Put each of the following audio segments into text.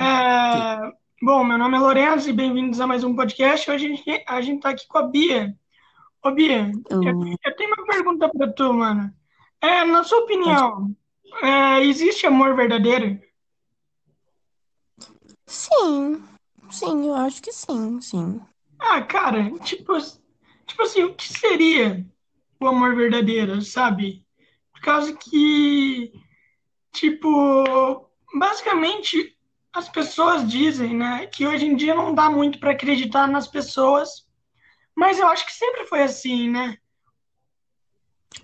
É, bom, meu nome é Lourenço e bem-vindos a mais um podcast. Hoje a gente, a gente tá aqui com a Bia. Ô, Bia, eu, Eu, eu tenho uma pergunta pra tu, mano. É, na sua opinião, é, existe amor verdadeiro? Sim, sim, eu acho que sim, sim. Ah, cara, tipo, tipo assim, o que seria o amor verdadeiro, sabe? Por causa que, tipo, basicamente as pessoas dizem, né, que hoje em dia não dá muito pra acreditar nas pessoas, mas eu acho que sempre foi assim, né?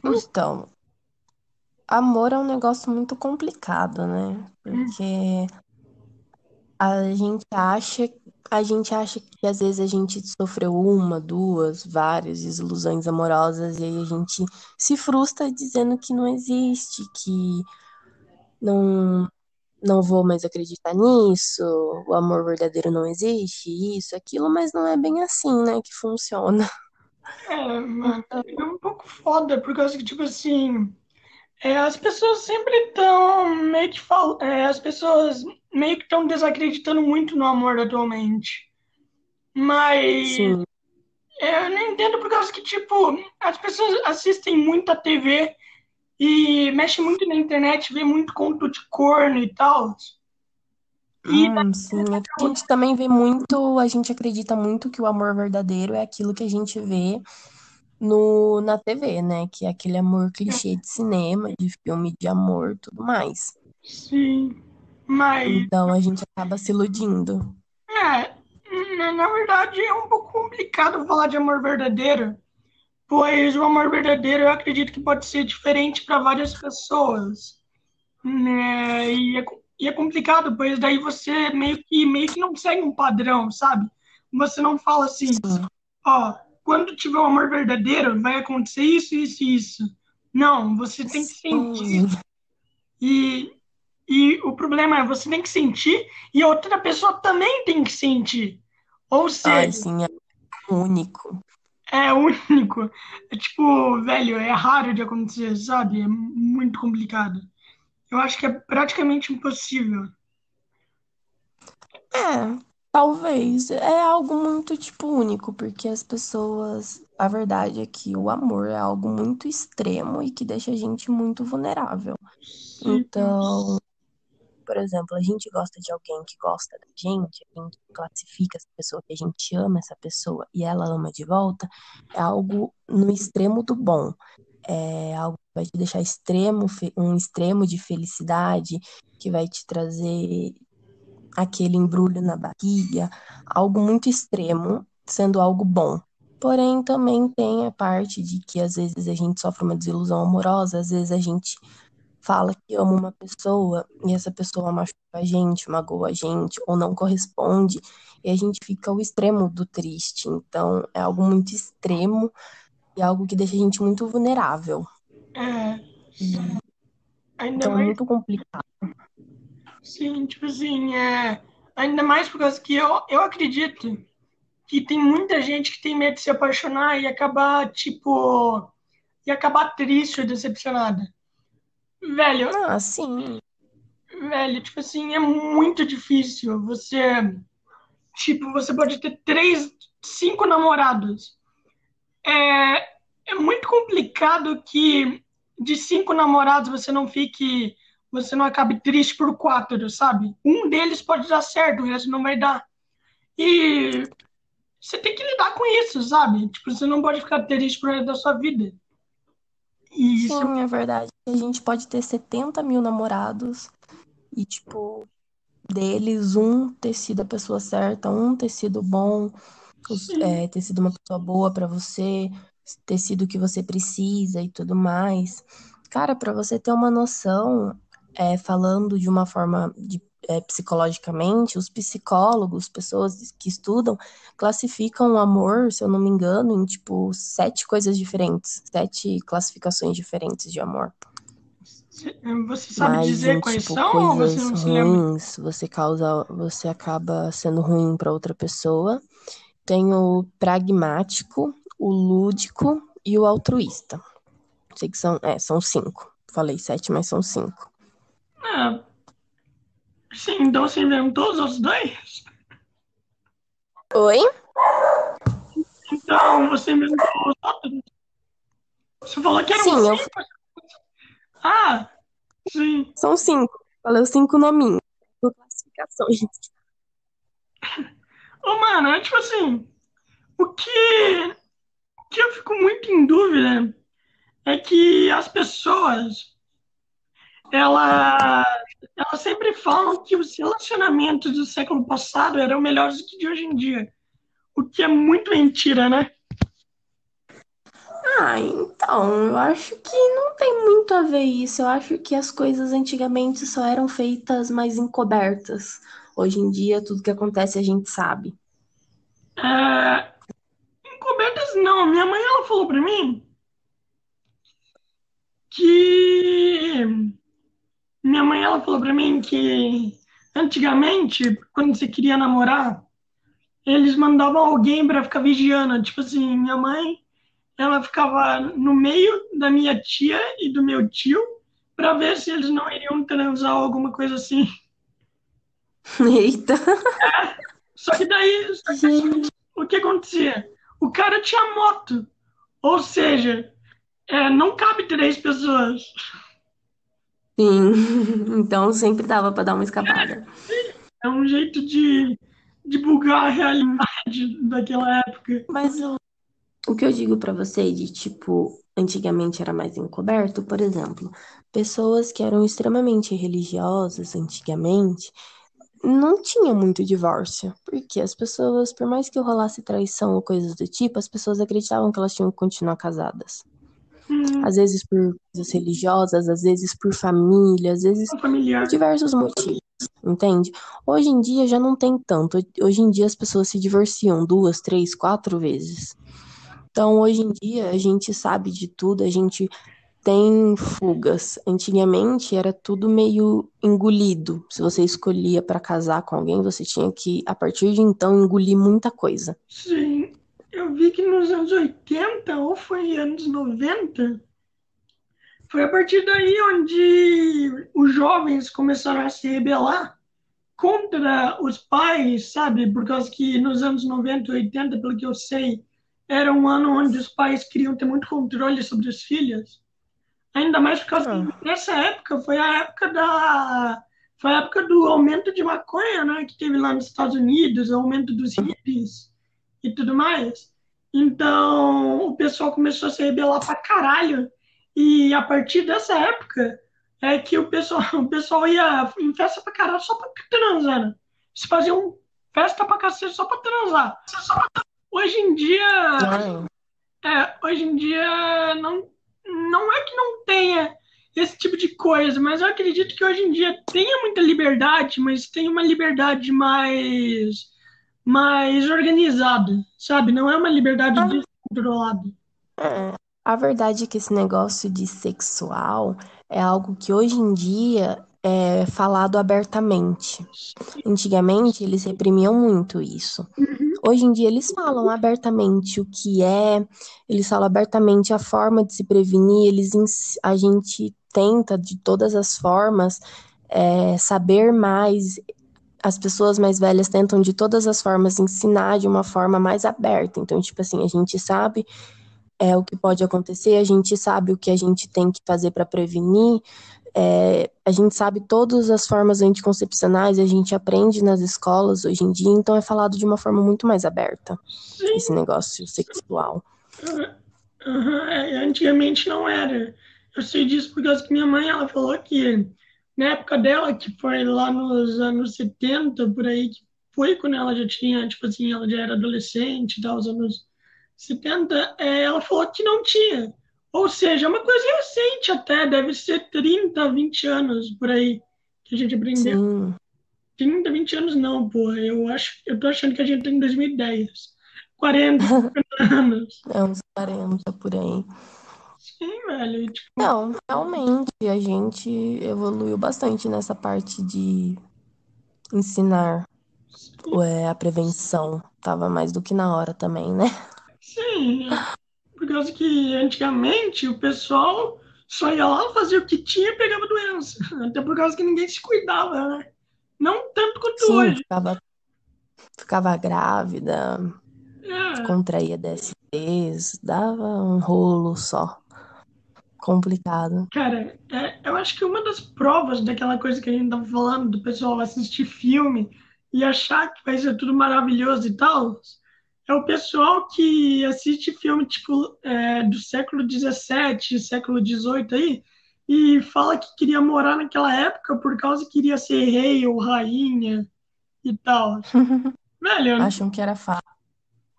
Então, amor é um negócio muito complicado, né? Porque a gente acha, a gente acha que às vezes a gente sofreu uma, duas, várias desilusões amorosas e aí a gente se frustra dizendo que não existe, que não, não vou mais acreditar nisso, o amor verdadeiro não existe, isso, aquilo, mas não é bem assim, né, que funciona. é, é um pouco foda, por causa que, tipo assim, é, as pessoas sempre estão meio que fal... é, as pessoas meio que estão desacreditando muito no amor atualmente. Mas Sim. é, eu não entendo por causa que, tipo, as pessoas assistem muito a TV e mexem muito na internet, vê muito conto de corno e tal. E Hum, sim, a gente também vê muito, a gente acredita muito que o amor verdadeiro é aquilo que a gente vê no, na TV, né? Que é aquele amor clichê de cinema, de filme de amor, tudo mais. sim, mas Então a gente acaba se iludindo. é, na verdade é um pouco complicado falar de amor verdadeiro, pois o amor verdadeiro eu acredito que pode ser diferente para várias pessoas, né? E é, e é complicado, pois daí você meio que meio que não segue um padrão, sabe? Você não fala assim, Sim, ó, quando tiver o amor verdadeiro, vai acontecer isso, isso e isso. Não, você tem que sentir e, e o problema é você tem que sentir e a outra pessoa também tem que sentir. Ou Ai, seja, sim, é único. É único. É tipo, velho, é raro de acontecer, sabe? É muito complicado. Eu acho que é praticamente impossível. É, talvez. É algo muito, tipo, único, porque as pessoas. A verdade é que o amor é algo muito extremo e que deixa a gente muito vulnerável. Então, por exemplo, a gente gosta de alguém que gosta da gente, a gente classifica essa pessoa que a gente ama essa pessoa e ela ama de volta, é algo no extremo do bom. É algo que vai te deixar extremo, um extremo de felicidade, que vai te trazer aquele embrulho na barriga, algo muito extremo, sendo algo bom. Porém, também tem a parte de que às vezes a gente sofre uma desilusão amorosa, às vezes a gente fala que ama uma pessoa e essa pessoa machuca a gente, magoa a gente ou não corresponde, e a gente fica ao extremo do triste. Então, é algo muito extremo e algo que deixa a gente muito vulnerável. é, ainda então, é mais, muito complicado. sim, tipo assim, é, ainda mais por causa que eu, eu acredito que tem muita gente que tem medo de se apaixonar e acabar, tipo, e acabar triste ou decepcionada. Velho, Ah, sim, velho, tipo assim, é muito difícil você, tipo, você pode ter três, cinco namorados. É, é muito complicado que de cinco namorados você não fique, você não acabe triste por quatro, sabe? Um deles pode dar certo, o resto não vai dar. E você tem que lidar com isso, sabe? Tipo, você não pode ficar triste pro resto da sua vida. Isso, sim, é verdade. A gente pode ter 70 mil namorados e, tipo, deles, um ter sido a pessoa certa, um ter sido bom, é, ter sido uma pessoa boa pra você, ter sido o que você precisa e tudo mais. Cara, pra você ter uma noção, é, falando de uma forma de, é, psicologicamente, os psicólogos, pessoas que estudam, classificam o amor, se eu não me engano, em tipo sete coisas diferentes, sete classificações diferentes de amor. você sabe Mas dizer em quais tipo são ou você coisas não se lembra? ruins, você causa, você acaba sendo ruim pra outra pessoa. Tem o pragmático, o lúdico e o altruísta. Sei que são, é, são cinco. Falei sete, mas são cinco. Ah, Sim, então você inventou os outros dois? Oi? Então você inventou os outros? Você falou que eram Sim, eu- cinco? Ah, sim. São cinco. Falei os cinco nominhos. Classificações. Ô, mano, é tipo assim, o que, o que eu fico muito em dúvida é que as pessoas, elas, elas sempre falam que os relacionamentos do século passado eram melhores do que de hoje em dia. O que é muito mentira, né? Ah, então, eu acho que não tem muito a ver isso. Eu acho que as coisas antigamente só eram feitas mais encobertas. Hoje em dia, tudo que acontece a gente sabe. É, encobertas não. Minha mãe, ela falou pra mim que... Minha mãe, ela falou pra mim que antigamente, quando você queria namorar, eles mandavam alguém pra ficar vigiando. Tipo assim, minha mãe, ela ficava no meio da minha tia e do meu tio pra ver se eles não iriam transar ou alguma coisa assim. Eita. Só que daí, só que o que acontecia? O cara tinha moto. Ou seja, é, não cabe três pessoas. Sim. Então sempre dava pra dar uma escapada. É um jeito de, de bugar a realidade daquela época. Mas o, o que eu digo pra você de tipo, antigamente era mais encoberto, por exemplo, pessoas que eram extremamente religiosas antigamente não tinha muito divórcio, porque as pessoas, por mais que rolasse traição ou coisas do tipo, as pessoas acreditavam que elas tinham que continuar casadas. Às vezes por coisas religiosas, às vezes por família, às vezes por diversos motivos, entende? Hoje em dia já não tem tanto. Hoje em dia as pessoas se divorciam duas, três, quatro vezes. Então, hoje em dia a gente sabe de tudo, a gente tem fugas. Antigamente era tudo meio engolido. Se você escolhia para casar com alguém, você tinha que, a partir de então, engolir muita coisa. Sim, eu vi que nos anos 80 ou foi anos 90, foi a partir daí onde os jovens começaram a se rebelar contra os pais, sabe? Por causa que nos anos 90 e 80, pelo que eu sei, era um ano onde os pais queriam ter muito controle sobre os filhos. Ainda mais por causa Ah. que nessa época foi a época da foi a época do aumento de maconha, né, que teve lá nos Estados Unidos, o aumento dos hippies e tudo mais. Então, o pessoal começou a se rebelar pra caralho. E a partir dessa época é que o pessoal, o pessoal ia em festa pra caralho só pra transar. né? Eles faziam festa pra cacete só pra transar. Hoje em dia, Ai, é, hoje em dia não, não é que não tenha esse tipo de coisa, mas eu acredito que hoje em dia tenha muita liberdade, mas tem uma liberdade mais, mais organizada, sabe? Não é uma liberdade Ah. descontrolada. É, a verdade é que esse negócio de sexual é algo que hoje em dia é falado abertamente. Antigamente eles reprimiam muito isso. Hoje em dia eles falam abertamente o que é, eles falam abertamente a forma de se prevenir, eles a gente tenta de todas as formas é, saber mais. As pessoas mais velhas tentam de todas as formas ensinar de uma forma mais aberta. Então, tipo assim, a gente sabe é, o que pode acontecer, a gente sabe o que a gente tem que fazer para prevenir, é, a gente sabe todas as formas anticoncepcionais, a gente aprende nas escolas hoje em dia, então é falado de uma forma muito mais aberta, Sim, esse negócio sexual. É, antigamente não era. Eu sei disso por causa que minha mãe ela falou que na época dela, que foi lá nos anos 70, por aí, que foi quando ela já tinha, tipo assim, ela já era adolescente, tal, os anos 70, é, ela falou que não tinha. Ou seja, é uma coisa recente até, deve ser 30, 20 anos por aí que a gente aprendeu. Sim, 30, 20 anos não, porra. Eu acho, eu tô achando que a gente tem em 2010. 40, 50 anos. é uns 40 por aí. Sim, velho. Tipo, Não, realmente a gente evoluiu bastante nessa parte de ensinar é, a prevenção. Tava mais do que na hora também, né? sim, é por causa que antigamente o pessoal só ia lá, fazia o que tinha e pegava doença. Até por causa que ninguém se cuidava, né? Não tanto quanto Sim, hoje. ficava, ficava grávida, É, contraía DSTs, dava um rolo só. Complicado. cara, é, eu acho que uma das provas daquela coisa que a gente tava falando, do pessoal assistir filme e achar que vai ser tudo maravilhoso e tal, é o pessoal que assiste filme tipo é, do século XVII, século XVIII aí, e fala que queria morar naquela época por causa que queria ser rei ou rainha e tal. Velho, Acham que era fácil.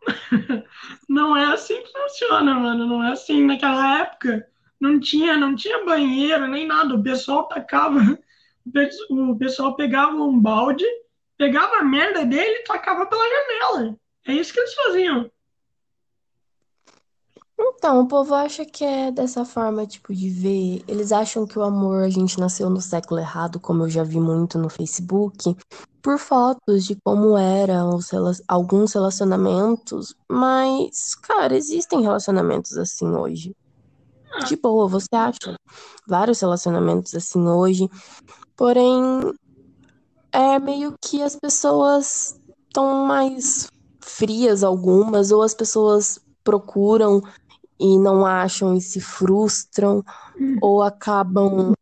não é assim que funciona, mano. Não é assim. Naquela época não tinha, não tinha banheiro nem nada. O pessoal tacava, o pe- o pessoal pegava um balde, pegava a merda dele e tacava pela janela. É isso que eles faziam. Então, o povo acha que é dessa forma, tipo, de ver. Eles acham que o amor, a gente nasceu no século errado, como eu já vi muito no Facebook, por fotos de como eram os alguns relacionamentos. Mas, cara, existem relacionamentos assim hoje. De boa, você acha vários relacionamentos assim hoje. Porém, é meio que as pessoas estão mais frias, algumas, ou as pessoas procuram e não acham e se frustram, ou acabam,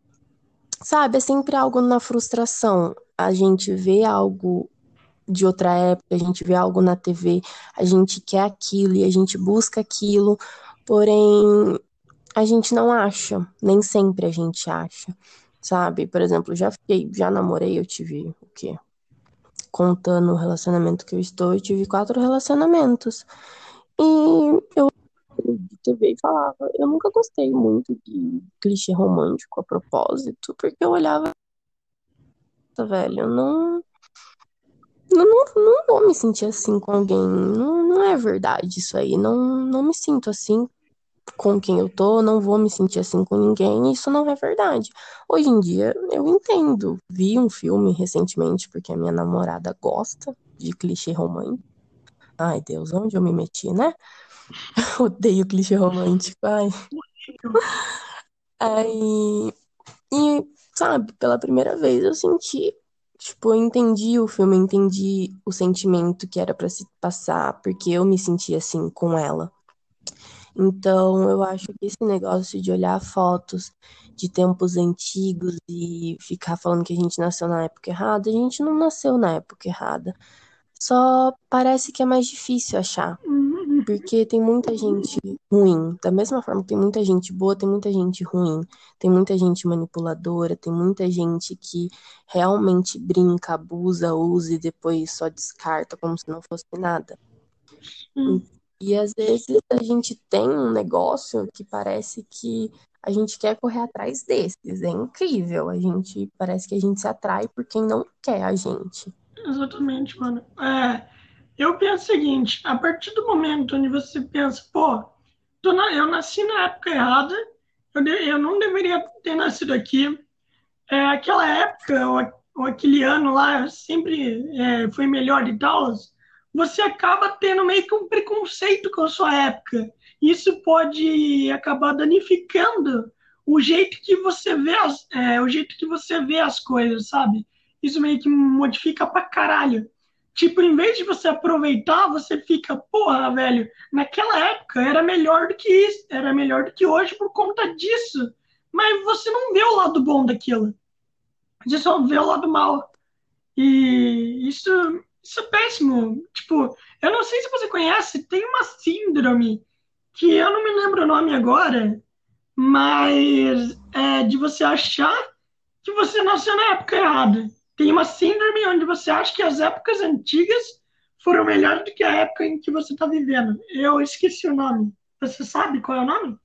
sabe, é sempre algo na frustração. A gente vê algo de outra época, a gente vê algo na TV, a gente quer aquilo e a gente busca aquilo, porém a gente não acha, nem sempre a gente acha, sabe? Por exemplo, já fiquei, já namorei, eu tive o quê? Contando o relacionamento que eu estou, eu tive quatro relacionamentos. E eu de TV e falava, eu nunca gostei muito de clichê romântico a propósito, porque eu olhava, "Nossa, velho, eu não, não, não, não vou me sentir assim com alguém, não, não é verdade isso aí, não, não me sinto assim com quem eu tô, não vou me sentir assim com ninguém, isso não é verdade. Hoje em dia eu entendo, vi um filme recentemente, porque a minha namorada gosta de clichê romântico. Ai, Deus, onde eu me meti, né? Odeio clichê romântico. Ai. Aí, e, sabe, pela primeira vez eu senti, tipo, eu entendi o filme, eu entendi o sentimento que era pra se passar, porque eu me sentia assim com ela. Então, eu acho que esse negócio de olhar fotos de tempos antigos e ficar falando que a gente nasceu na época errada, a gente não nasceu na época errada. Só parece que é mais difícil achar. Porque tem muita gente ruim. Da mesma forma que tem muita gente boa, tem muita gente ruim. Tem muita gente manipuladora, tem muita gente que realmente brinca, abusa, usa e depois só descarta como se não fosse nada. Hum. E às vezes a gente tem um negócio que parece que a gente quer correr atrás desses. É incrível. A gente parece que a gente se atrai por quem não quer a gente. Exatamente, mano. É, eu penso o seguinte, a partir do momento onde você pensa, pô, na- eu nasci na época errada, eu, de- eu não deveria ter nascido aqui, é, aquela época, ou, ou aquele ano lá, sempre é, foi melhor e tal, você acaba tendo meio que um preconceito com a sua época. Isso pode acabar danificando o jeito que você vê as, é, o jeito que você vê as coisas, sabe? Isso meio que modifica pra caralho. Tipo, em vez de você aproveitar, você fica, porra, velho, naquela época era melhor do que isso, era melhor do que hoje por conta disso. Mas você não vê o lado bom daquilo. Você só vê o lado mal. E isso, isso é péssimo. Tipo, eu não sei se você conhece, tem uma síndrome que eu não me lembro o nome agora, mas é de você achar que você nasceu na época errada. Tem uma síndrome onde você acha que as épocas antigas foram melhores do que a época em que você está vivendo. Eu esqueci o nome. Você sabe qual é o nome?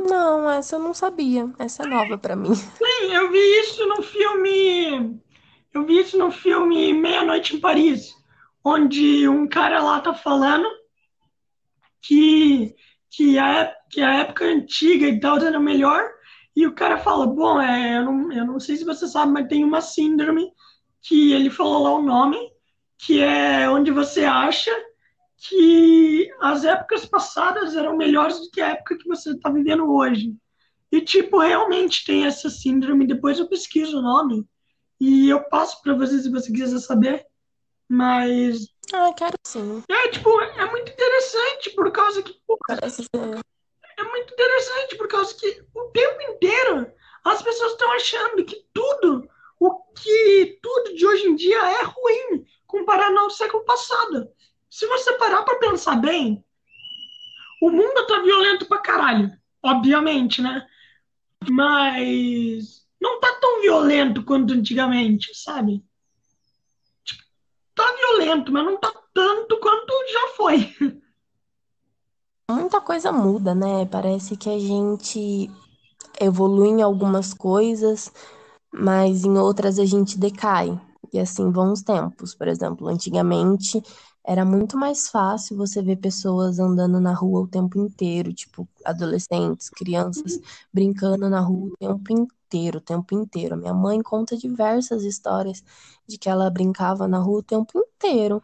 Não, essa eu não sabia. Essa é nova pra mim. Sim, eu vi isso no filme. Eu vi isso no filme Meia-Noite em Paris, onde um cara lá tá falando que, que, a, que a época antiga e tal era melhor. E o cara fala: Bom, é, eu, não, eu não sei se você sabe, mas tem uma síndrome que ele falou lá o nome, que é onde você acha que as épocas passadas eram melhores do que a época que você está vivendo hoje. E, tipo, realmente tem essa síndrome. Depois eu pesquiso o nome. E eu passo para você se você quiser saber. Mas. Ah, quero sim. É, tipo, é muito interessante por causa que. É muito interessante por causa que o tempo inteiro as pessoas estão achando que tudo, o que tudo de hoje em dia é ruim comparado ao século passado. Se você parar para pensar bem, o mundo tá violento pra caralho, obviamente, né? Mas não tá tão violento quanto antigamente, sabe? Tipo, tá violento, mas não tá tanto quanto já foi. Muita coisa muda, né? Parece que a gente evolui em algumas coisas, mas em outras a gente decai. E assim vão os tempos. Por exemplo, antigamente era muito mais fácil você ver pessoas andando na rua o tempo inteiro, tipo adolescentes, crianças brincando na rua o tempo inteiro, o tempo inteiro. Minha mãe conta diversas histórias de que ela brincava na rua o tempo inteiro.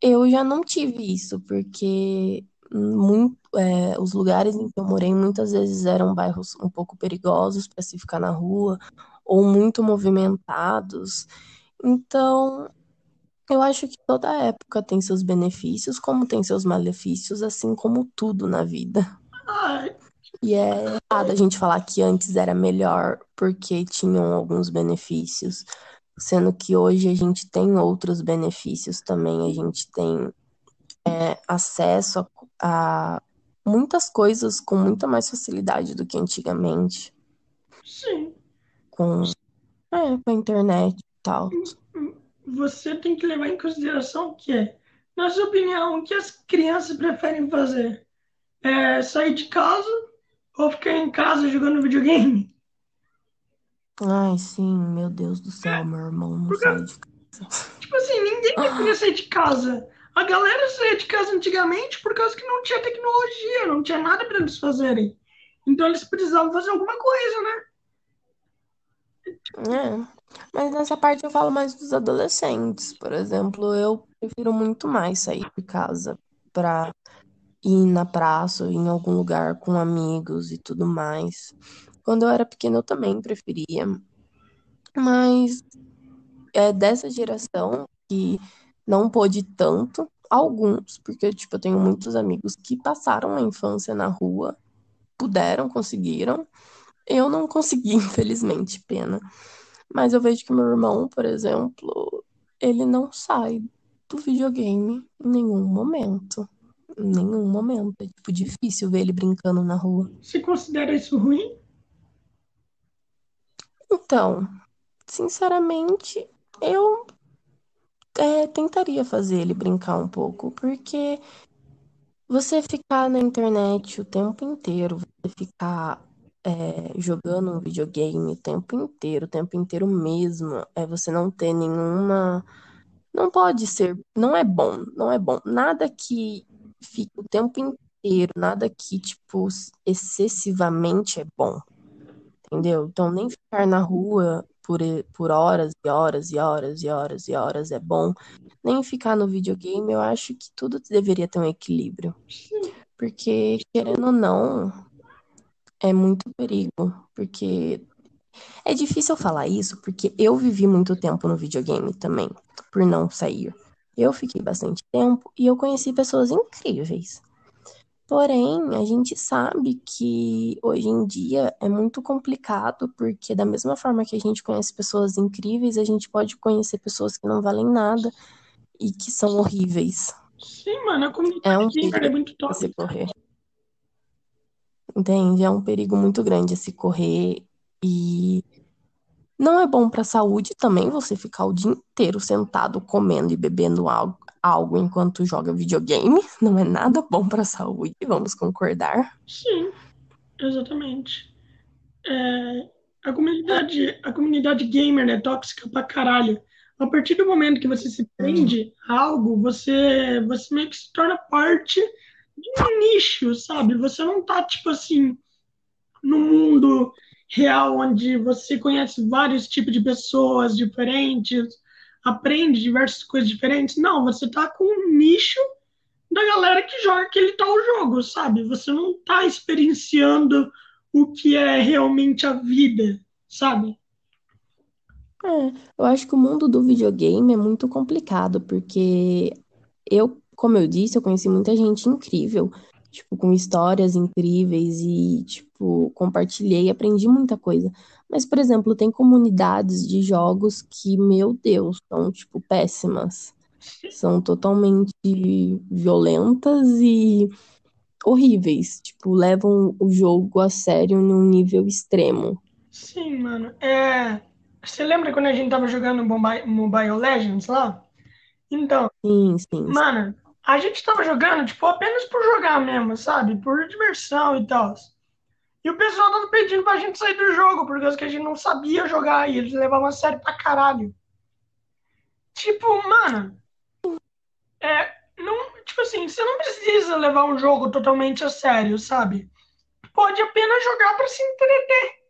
Eu já não tive isso, porque muito, é, os lugares em que eu morei muitas vezes eram bairros um pouco perigosos para se ficar na rua, ou muito movimentados. Então, eu acho que toda época tem seus benefícios, como tem seus malefícios, assim como tudo na vida. Ai, E é errado a gente falar que antes era melhor porque tinham alguns benefícios, sendo que hoje a gente tem outros benefícios também. A gente tem é, acesso a, a muitas coisas com muita mais facilidade do que antigamente, sim. com, é, com a internet e tal. Você tem que levar em consideração que na sua opinião, o que as crianças preferem fazer? É sair de casa ou ficar em casa jogando videogame? Ai, sim, meu Deus do céu, meu irmão não Porque, sai de casa. tipo assim, ninguém queria sair de casa. A galera saía de casa antigamente por causa que não tinha tecnologia, não tinha nada para eles fazerem. Então eles precisavam fazer alguma coisa, né? É, mas nessa parte eu falo mais dos adolescentes. Por exemplo, eu prefiro muito mais sair de casa pra ir na praça ir em algum lugar com amigos e tudo mais. Quando eu era pequena eu também preferia, mas é dessa geração que não pôde tanto, alguns, porque tipo, eu tenho muitos amigos que passaram a infância na rua, puderam, conseguiram. Eu não consegui, infelizmente, pena. Mas eu vejo que meu irmão, por exemplo, ele não sai do videogame em nenhum momento. Nenhum momento. É tipo difícil ver ele brincando na rua. Você considera isso ruim? Então, sinceramente, eu é, tentaria fazer ele brincar um pouco, porque você ficar na internet o tempo inteiro, você ficar é, jogando um videogame o tempo inteiro, o tempo inteiro mesmo, é você não ter nenhuma. Não pode ser, não é bom, não é bom. Nada que fique o tempo inteiro, nada que, tipo, excessivamente é bom, entendeu? Então, nem ficar na rua por, por horas e horas e horas e horas e horas é bom, nem ficar no videogame, eu acho que tudo deveria ter um equilíbrio. Porque, querendo ou não, é muito perigo. Porque é difícil falar isso, porque eu vivi muito tempo no videogame também, por não sair. Eu fiquei bastante tempo e eu conheci pessoas incríveis. Porém, a gente sabe que hoje em dia é muito complicado, porque da mesma forma que a gente conhece pessoas incríveis, a gente pode conhecer pessoas que não valem nada e que são horríveis. Sim, mano, a É comunidade um gamer é perigo muito a se correr. Entende? É um perigo muito grande a se correr e não é bom para a saúde também você ficar o dia inteiro sentado comendo e bebendo algo, algo enquanto joga videogame. Não é nada bom para a saúde, vamos concordar. Sim, exatamente. É, a comunidade, a comunidade gamer é tóxica pra caralho. A partir do momento que você se prende a algo, você, você meio que se torna parte de um nicho, sabe? Você não tá, tipo assim, no mundo real, onde você conhece vários tipos de pessoas diferentes, aprende diversas coisas diferentes. Não, você tá com um nicho da galera que joga aquele tal jogo, sabe? Você não tá experienciando o que é realmente a vida, sabe? É, eu acho que o mundo do videogame é muito complicado, porque eu, como eu disse, eu conheci muita gente incrível, tipo, com histórias incríveis e, tipo, compartilhei, aprendi muita coisa. Mas, por exemplo, tem comunidades de jogos que, meu Deus, são, tipo, péssimas. São totalmente violentas e horríveis. Tipo, levam o jogo a sério num nível extremo. Sim, mano. É... Você lembra quando a gente tava jogando Mobile Mobile Legends lá? Então, Sim, sim, mano, a gente tava jogando, tipo, apenas por jogar mesmo, sabe? Por diversão e tal. E o pessoal tava pedindo pra gente sair do jogo, por causa que a gente não sabia jogar e eles levavam a sério pra caralho. Tipo, mano, é, não, tipo assim, você não precisa levar um jogo totalmente a sério, sabe? Pode apenas jogar pra se entreter.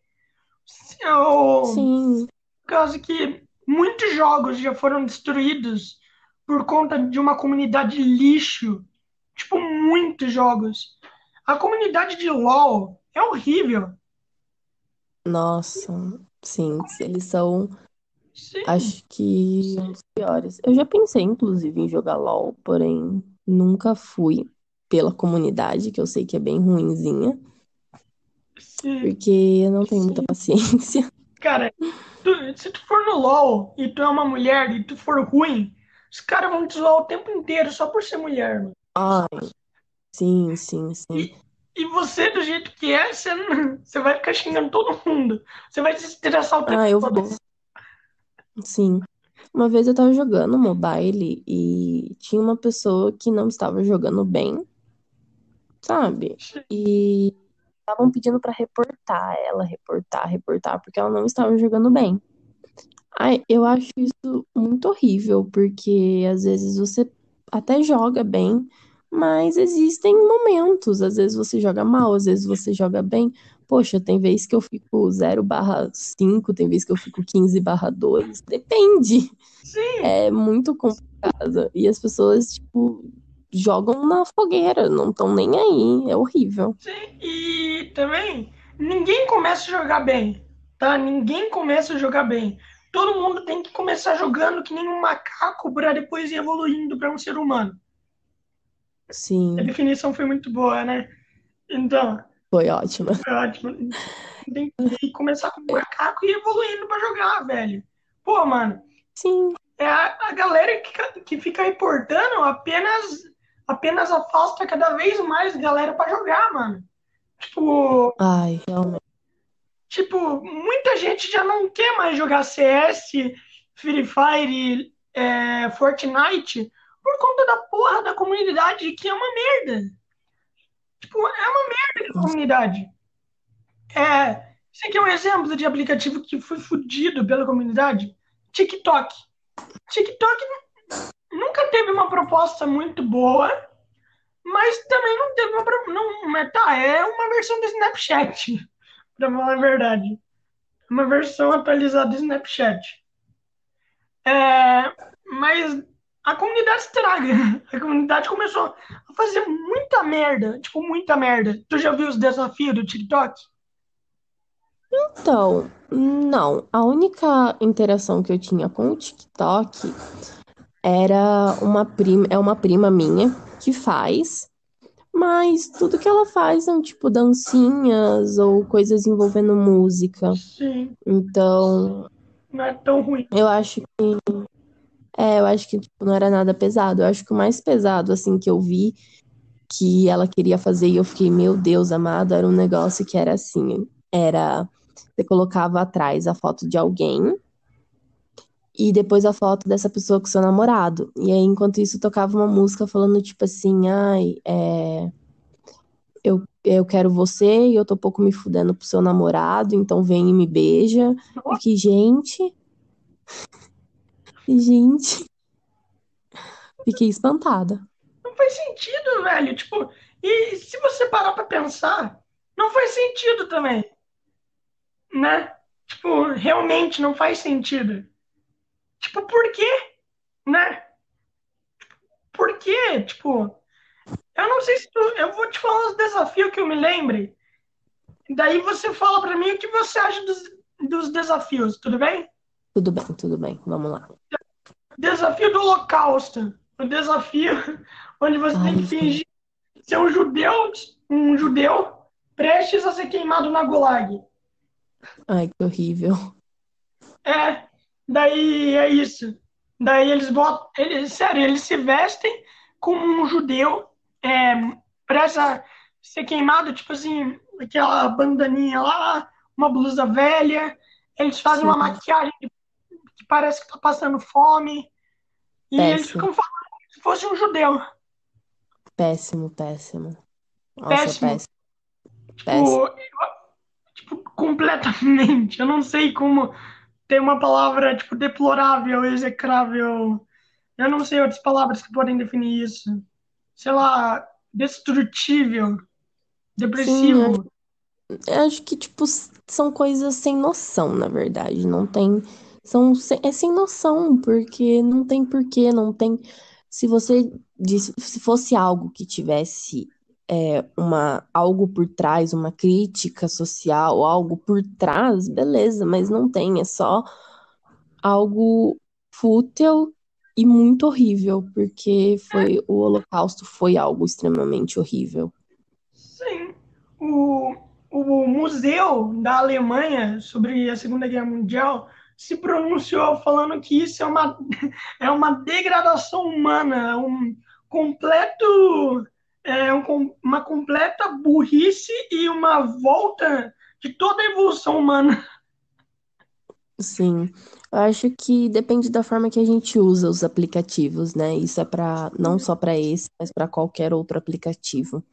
Ou, sim. por causa que muitos jogos já foram destruídos por conta de uma comunidade lixo. Tipo, muitos jogos. A comunidade de LoL é horrível. Nossa, sim, eles são, Sim, acho que, um dos piores. Eu já pensei, inclusive, em jogar LOL, porém nunca fui pela comunidade, que eu sei que é bem ruinzinha, sim. porque eu não tenho muita paciência. Cara, tu- se tu for no LoL e tu é uma mulher e tu for ruim, os caras vão te zoar o tempo inteiro só por ser mulher, mano. Ai, sim, sim, sim. E, e você, do jeito que é, você, não- você vai ficar xingando todo mundo. Você vai se estressar o tempo Ah, eu todo. vou, sim. Uma vez eu tava jogando mobile e tinha uma pessoa que não estava jogando bem, sabe? E estavam pedindo pra reportar ela, reportar, reportar, porque ela não estava jogando bem. Ai, eu acho isso muito horrível, porque às vezes você até joga bem, mas existem momentos, às vezes você joga mal, às vezes você joga bem. Poxa, tem vez que eu fico zero barra cinco tem vez que eu fico quinze barra dois depende. Sim, É muito complicado. E as pessoas, tipo, jogam na fogueira, não estão nem aí, é horrível. sim. E também, ninguém começa a jogar bem, tá? Ninguém começa a jogar bem. Todo mundo tem que começar jogando que nem um macaco para depois ir evoluindo para um ser humano. A Sim, definição foi muito boa, né? Então, foi ótima. foi ótimo. Tem que começar com um macaco e ir evoluindo para jogar, velho. Pô, mano, Sim, é a, a galera que, que fica reportando apenas, apenas afasta cada vez mais galera para jogar, mano. Tipo, ai, realmente. Tipo, muita gente já não quer mais jogar CS, Free Fire, é, Fortnite por conta da porra da comunidade que é uma merda. Tipo, é uma merda a comunidade. É, isso aqui é um exemplo de aplicativo que foi fudido pela comunidade. TikTok. TikTok nunca teve uma proposta muito boa, mas também não teve uma. Não, tá, é uma versão do Snapchat, pra falar a verdade. Uma versão atualizada do Snapchat. É, mas a comunidade estraga. A comunidade começou a fazer muita merda. Tipo, muita merda. Tu já viu os desafios do TikTok? Então, não. A única interação que eu tinha com o TikTok era uma prima, é uma prima minha que faz, mas tudo que ela faz são tipo dancinhas ou coisas envolvendo música. Sim, Então, não é tão ruim. eu acho que é, eu acho que tipo, não era nada pesado. Eu acho que o mais pesado assim que eu vi que ela queria fazer e eu fiquei, meu Deus, amado, era um negócio que era assim, era você colocava atrás a foto de alguém e depois a foto dessa pessoa com seu namorado. E aí, enquanto isso, tocava uma música falando tipo assim, ai, é, eu, eu quero você e eu tô pouco me fudendo pro seu namorado, então vem e me beija. E que, gente, gente, fiquei espantada. Não faz sentido, velho. Tipo, e se você parar pra pensar, não faz sentido também, né? Tipo, realmente não faz sentido. Tipo, por quê? Né? Por quê? Tipo, eu não sei se tu, eu vou te falar os desafios que eu me lembre. Daí você fala pra mim o que você acha dos, dos desafios, tudo bem? Tudo bem, tudo bem. Vamos lá. Desafio do Holocausto. O desafio onde você Ai, tem que fingir ser um judeu, um judeu prestes a ser queimado na Gulag. ai, que horrível. É, daí é isso. Daí eles botam, eles, sério, eles se vestem como um judeu, é, prestes a ser queimado, tipo assim, aquela bandaninha lá, uma blusa velha. Eles fazem uma Sim. maquiagem que parece que tá passando fome. E eles Péssimo. ficam falando como se fosse um judeu. Péssimo, péssimo. Nossa, Péssimo. péssimo. Péssimo. Tipo, tipo, completamente. Eu não sei como ter uma palavra, tipo, deplorável, execrável. Eu não sei outras palavras que podem definir isso. Sei lá, destrutível, depressivo. Eu acho que, tipo, são coisas sem noção, na verdade. Não tem. São, é sem noção, porque não tem porquê, não tem. Se você disse, se fosse algo que tivesse é, uma, algo por trás, uma crítica social, algo por trás, beleza, mas não tem, é só algo fútil e muito horrível, porque foi, o Holocausto foi algo extremamente horrível. Sim. O, o Museu da Alemanha sobre a Segunda Guerra Mundial se pronunciou falando que isso é uma, é uma degradação humana, um completo, é, um uma completa burrice e uma volta de toda a evolução humana. Sim, eu acho que depende da forma que a gente usa os aplicativos, né? Isso é para não só para esse, mas para qualquer outro aplicativo.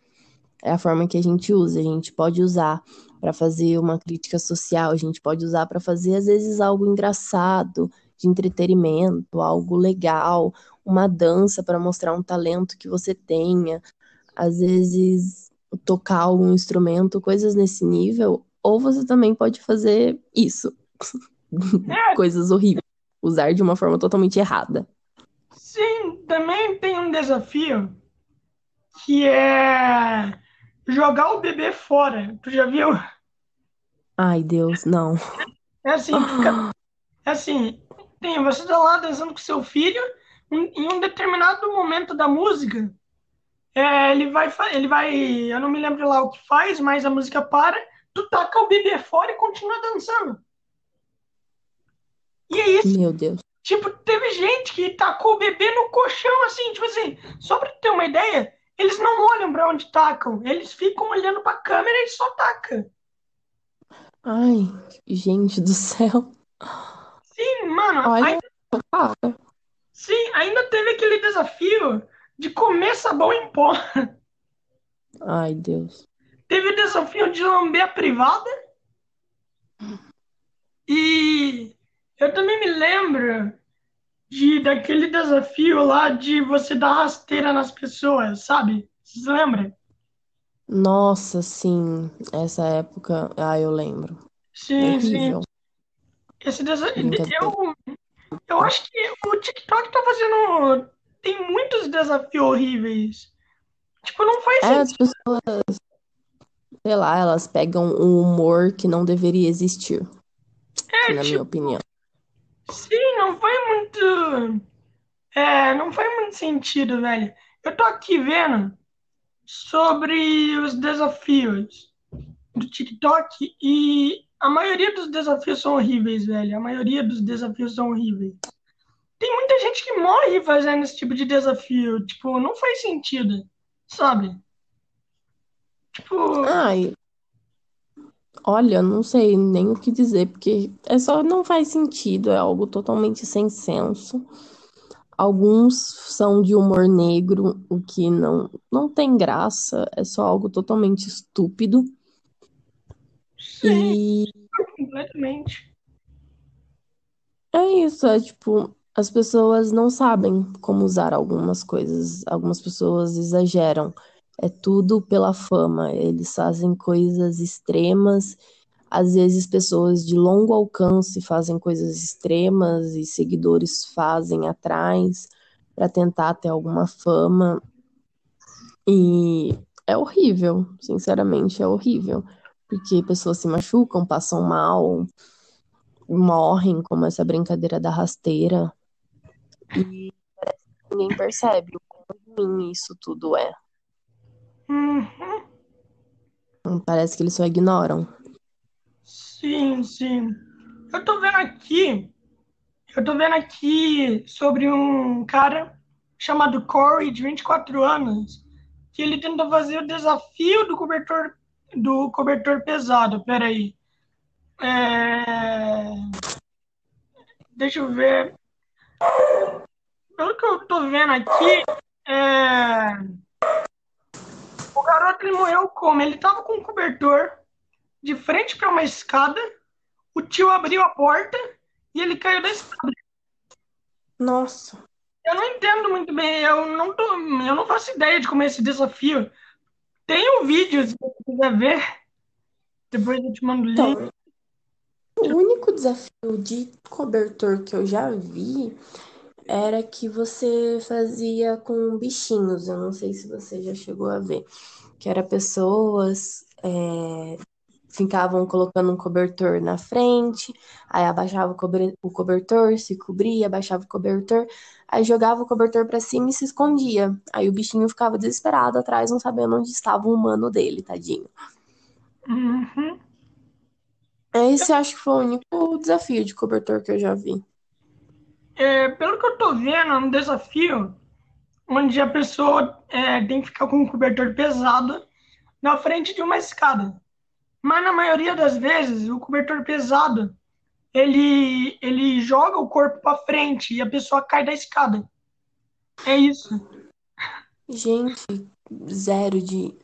É a forma que a gente usa. A gente pode usar para fazer uma crítica social, a gente pode usar para fazer às vezes algo engraçado, de entretenimento, algo legal, uma dança para mostrar um talento que você tenha, às vezes tocar algum instrumento, coisas nesse nível, ou você também pode fazer isso. Coisas horríveis, usar de uma forma totalmente errada. sim, também tem um desafio que é jogar o bebê fora. Tu já viu? Ai, Deus, não. É assim, fica É assim, tem, você tá lá dançando com seu filho, em, em um determinado momento da música, é, ele vai, ele vai, eu não me lembro lá o que faz, mas a música para, tu taca o bebê fora e continua dançando. E é isso, Meu Deus. tipo, teve gente que tacou o bebê no colchão, assim, tipo assim, só pra ter uma ideia, eles não olham pra onde tacam, eles ficam olhando pra câmera e só taca. Ai, gente do céu. Sim, mano, Olha, cara. sim, ainda teve aquele desafio de comer sabão em pó. Ai, Deus. Teve o desafio de lamber a privada. E eu também me lembro de daquele desafio lá de você dar rasteira nas pessoas, sabe? Vocês lembram? Nossa, sim. Essa época, ah, eu lembro. Sim, sim. Horrível. Esse desafio, eu, eu acho que o TikTok tá fazendo. Tem muitos desafios horríveis. Tipo, não faz É, as sentido. pessoas, sei lá, elas pegam um humor que não deveria existir, É, na minha tipo, opinião. sim, não faz muito. É, não faz muito sentido, velho. Eu tô aqui vendo sobre os desafios do TikTok e a maioria dos desafios são horríveis, velho. A maioria dos desafios são horríveis. Tem muita gente que morre fazendo esse tipo de desafio. Tipo, não faz sentido, sabe? Tipo, Ai, olha, não sei nem o que dizer, porque é só não faz sentido, é algo totalmente sem senso. Alguns são de humor negro, o que não, não tem graça, é só algo totalmente estúpido. sim, E completamente. é isso, é tipo, as pessoas não sabem como usar algumas coisas, algumas pessoas exageram. É tudo pela fama, eles fazem coisas extremas. Às vezes, pessoas de longo alcance fazem coisas extremas e seguidores fazem atrás para tentar ter alguma fama. E é horrível, sinceramente, é horrível. Porque pessoas se machucam, passam mal. morrem, como essa brincadeira da rasteira. E parece que ninguém percebe o quão ruim isso tudo é. Uhum. Parece que eles só ignoram. Sim, sim. Eu tô vendo aqui, eu tô vendo aqui sobre um cara chamado Corey, de 24 anos, que ele tenta fazer o desafio do cobertor do cobertor pesado. Peraí. É... Deixa eu ver. Pelo que eu tô vendo aqui, é... o garoto ele morreu como? Ele tava com um cobertor de frente para uma escada, o tio abriu a porta e ele caiu da escada. Nossa. Eu não entendo muito bem, eu não, tô, eu não faço ideia de como é esse desafio. Tem um vídeo, se você quiser ver. Depois eu te mando o link. Então, o único desafio de cobertor que eu já vi era que você fazia com bichinhos. Eu não sei se você já chegou a ver. Que era pessoas é, ficavam colocando um cobertor na frente, aí abaixava o cobertor, se cobria, abaixava o cobertor, aí jogava o cobertor para cima e se escondia. Aí o bichinho ficava desesperado atrás, não sabendo onde estava o humano dele, tadinho. Uhum. Esse acho que foi o único desafio de cobertor que eu já vi. É, pelo que eu tô vendo, é um desafio onde a pessoa é, tem que ficar com um cobertor pesado na frente de uma escada. Mas na maioria das vezes, o cobertor pesado, ele, ele joga o corpo para frente e a pessoa cai da escada. É isso. Gente, zero de.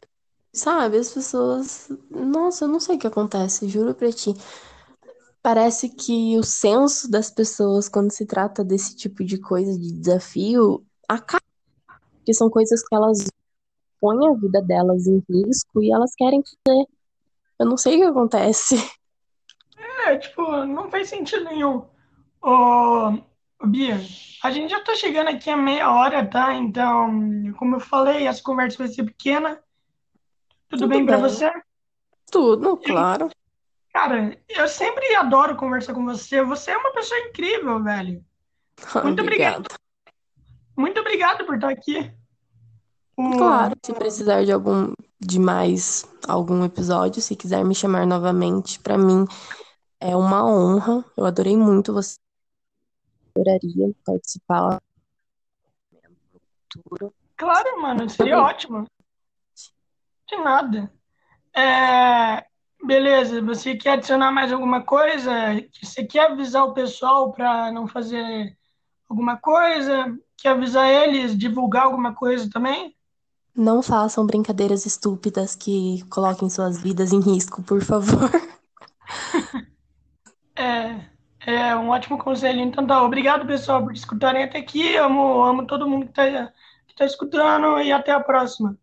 Sabe, as pessoas. Nossa, eu não sei o que acontece, juro pra ti. Parece que o senso das pessoas, quando se trata desse tipo de coisa, de desafio, acaba. Porque são coisas que elas põem a vida delas em risco e elas querem fazer. Eu não sei o que acontece. É, tipo, não faz sentido nenhum. Ô, Bia, a gente já tá chegando aqui a meia hora, tá? Então, como eu falei, essa conversa vai ser pequena. Tudo, Tudo bem pra bem. você? Tudo, claro. Cara, eu sempre adoro conversar com você. Você é uma pessoa incrível, velho. Muito obrigado. Obrigada. Muito obrigado por estar aqui. Claro, se precisar de algum de mais algum episódio, se quiser me chamar novamente, pra mim é uma honra. Eu adorei muito você. Adoraria participar no futuro. Claro, mano, seria ótimo. De nada. É, beleza, você quer adicionar mais alguma coisa? Você quer avisar o pessoal para não fazer alguma coisa? Quer avisar eles, divulgar alguma coisa também? Não façam brincadeiras estúpidas que coloquem suas vidas em risco, por favor. É, é um ótimo conselho. Então tá, obrigado pessoal por escutarem até aqui. Amo, amo todo mundo que tá, que tá escutando e até a próxima.